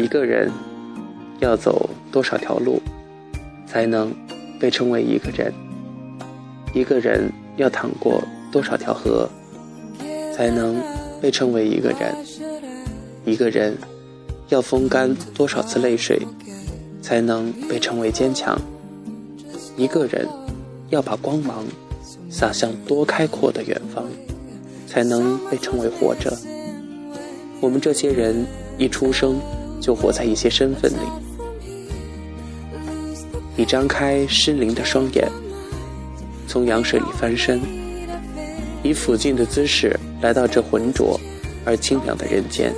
一个人要走多少条路，才能被称为一个人？一个人要淌过多少条河，才能被称为一个人？一个人要风干多少次泪水，才能被称为坚强？一个人要把光芒洒向多开阔的远方，才能被称为活着？我们这些人一出生就活在一些身份里。你张开失灵的双眼，从羊水里翻身，以抚近的姿势来到这浑浊而清凉的人间。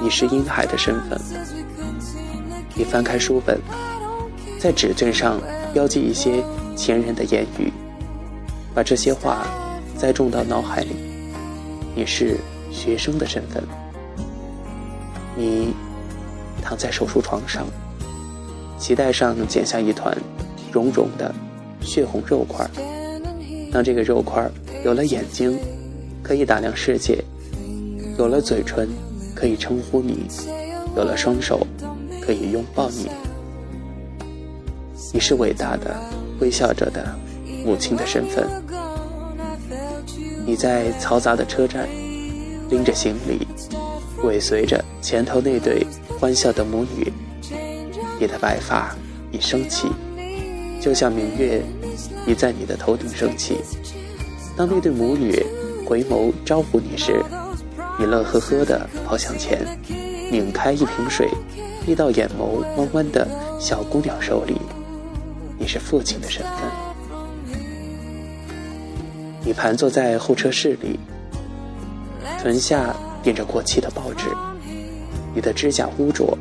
你是婴孩的身份。你翻开书本，在纸卷上标记一些前人的言语，把这些话栽种到脑海里。你是学生的身份。你躺在手术床上，脐带上剪下一团绒绒的血红肉块。当这个肉块有了眼睛，可以打量世界；有了嘴唇。可以称呼你，有了双手，可以拥抱你。你是伟大的、微笑着的母亲的身份。你在嘈杂的车站，拎着行李，尾随着前头那对欢笑的母女。你的白发已升起，就像明月已在你的头顶升起。当那对母女回眸招呼你时，你乐呵呵地跑向前，拧开一瓶水，递到眼眸弯弯的小姑娘手里。你是父亲的身份。你盘坐在候车室里，臀下垫着过期的报纸。你的指甲污浊，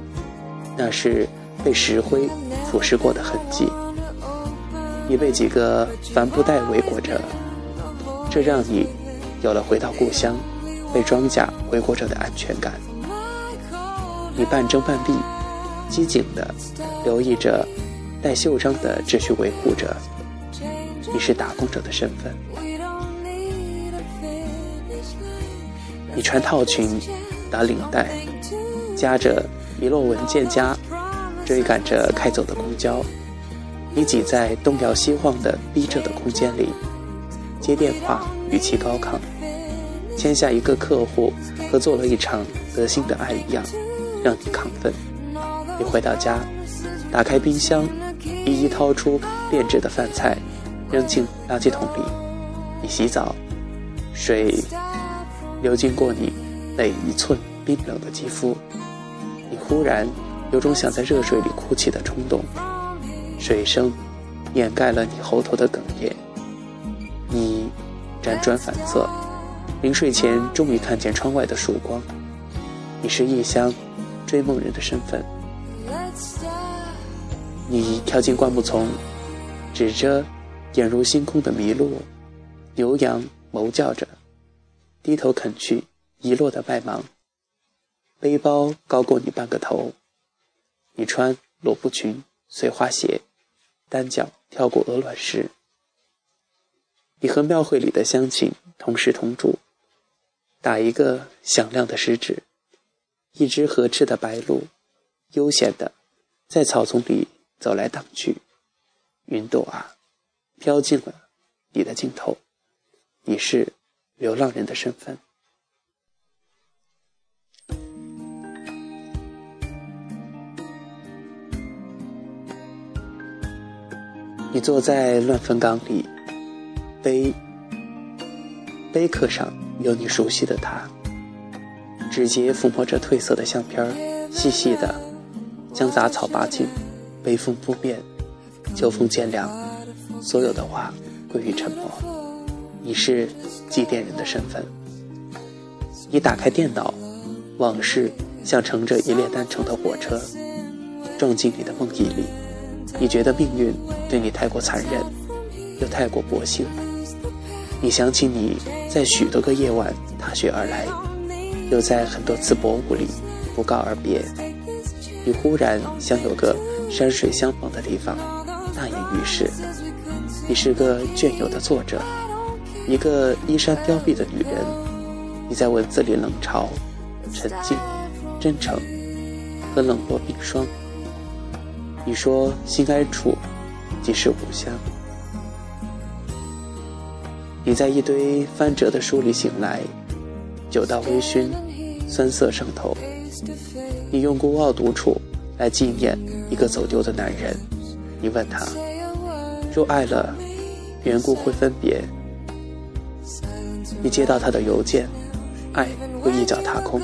那是被石灰腐蚀过的痕迹。你被几个帆布袋围裹着，这让你有了回到故乡。被装甲围裹着的安全感，你半睁半闭，机警地留意着带袖章的秩序维护者。你是打工者的身份。你穿套裙，打领带，夹着遗落文件夹，追赶着开走的公交。你挤在东摇西晃的逼仄的空间里，接电话，语气高亢。签下一个客户和做了一场得心的爱一样，让你亢奋。你回到家，打开冰箱，一一掏出变质的饭菜，扔进垃圾桶里。你洗澡，水流经过你每一寸冰冷的肌肤。你忽然有种想在热水里哭泣的冲动，水声掩盖了你喉头的哽咽。你辗转反侧。临睡前，终于看见窗外的曙光。你是异乡追梦人的身份。你跳进灌木丛，指着眼如星空的麋鹿。牛羊哞叫着，低头啃去遗落的麦芒。背包高过你半个头。你穿罗布裙、碎花鞋，单脚跳过鹅卵石。你和庙会里的乡亲同吃同住。打一个响亮的食指，一只合翅的白鹭，悠闲地在草丛里走来荡去。云朵啊，飘进了你的镜头。你是流浪人的身份。你坐在乱坟岗里，碑碑刻上。有你熟悉的他，指节抚摸着褪色的相片细细的将杂草拔尽，微风扑面，秋风渐凉，所有的话归于沉默。你是祭奠人的身份。你打开电脑，往事像乘着一列单程的火车，撞进你的梦呓里。你觉得命运对你太过残忍，又太过薄幸。你想起你在许多个夜晚踏雪而来，又在很多次薄雾里不告而别。你忽然想有个山水相逢的地方，大隐于世。你是个隽永的作者，一个衣衫凋敝的女人。你在文字里冷嘲、沉静、真诚、和冷落冰霜。你说心安处即是吾乡。你在一堆翻折的书里醒来，酒到微醺，酸涩上头。你用孤傲独处来纪念一个走丢的男人。你问他，若爱了，缘故会分别。你接到他的邮件，爱会一脚踏空，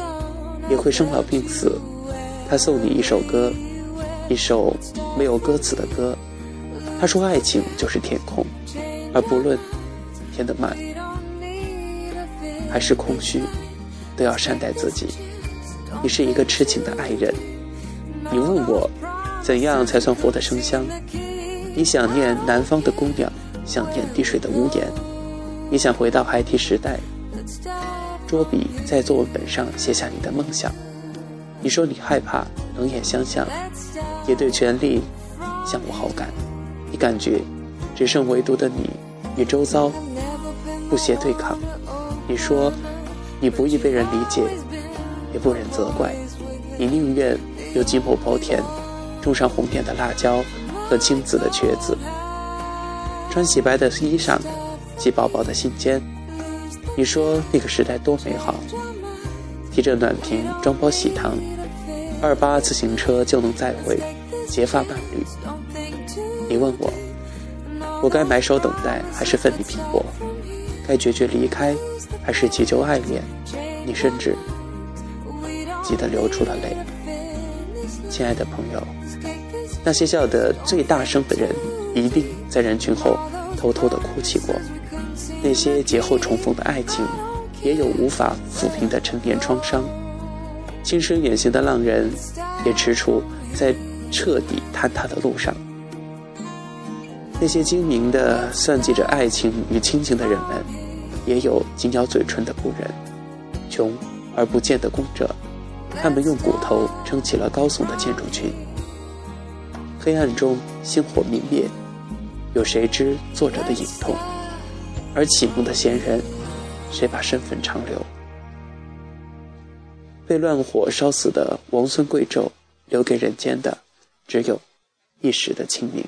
也会生老病死。他送你一首歌，一首没有歌词的歌。他说爱情就是天空，而不论。填得慢，还是空虚，都要善待自己。你是一个痴情的爱人，你问我，怎样才算活得生香？你想念南方的姑娘，想念滴水的屋檐，你想回到孩提时代，捉笔在作文本上写下你的梦想。你说你害怕冷眼相向，也对权力相无好感。你感觉只剩唯独的你与周遭。不协对抗，你说你不易被人理解，也不忍责怪，你宁愿有几亩薄田，种上红点的辣椒和青紫的茄子，穿洗白的衣裳，系薄薄的信笺。你说那个时代多美好，提着暖瓶装包喜糖，二八自行车就能载回结发伴侣。你问我，我该埋首等待，还是奋力拼搏？该决绝离开，还是祈求爱恋？你甚至急得流出了泪。亲爱的朋友，那些笑得最大声的人，一定在人群后偷偷的哭泣过。那些劫后重逢的爱情，也有无法抚平的陈年创伤。轻声远行的浪人，也踟蹰在彻底坍塌的路上。那些精明的算计着爱情与亲情的人们，也有紧咬嘴唇的故人，穷而不见的工者，他们用骨头撑起了高耸的建筑群。黑暗中星火明灭，有谁知作者的隐痛？而启蒙的贤人，谁把身份长留？被乱火烧死的王孙贵胄，留给人间的，只有一时的清明。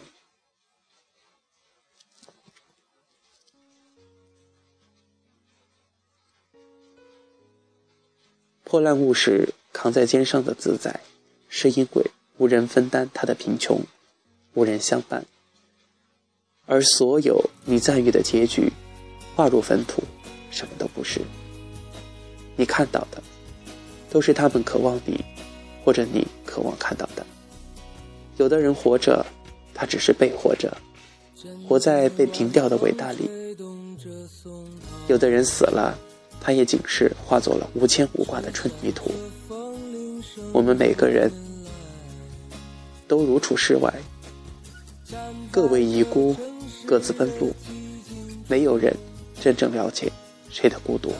破烂物时扛在肩上的自在，是因为无人分担他的贫穷，无人相伴。而所有你赞誉的结局，化入坟土，什么都不是。你看到的，都是他们渴望你，或者你渴望看到的。有的人活着，他只是被活着，活在被平掉的伟大里；有的人死了。他也仅是化作了无牵无挂的春泥土。我们每个人都如处世外，各为遗孤，各自奔路，没有人真正了解谁的孤独。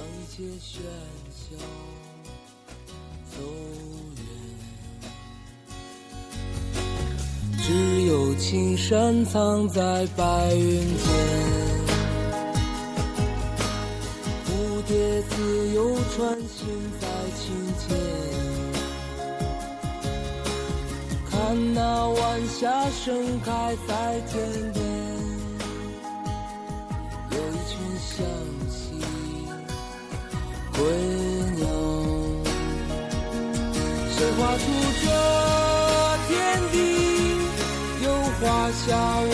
只有青山藏在白云间。蝴蝶自由穿行在青间，看那晚霞盛开在天边，群向西归鸟，谁画出这天地？又画下我，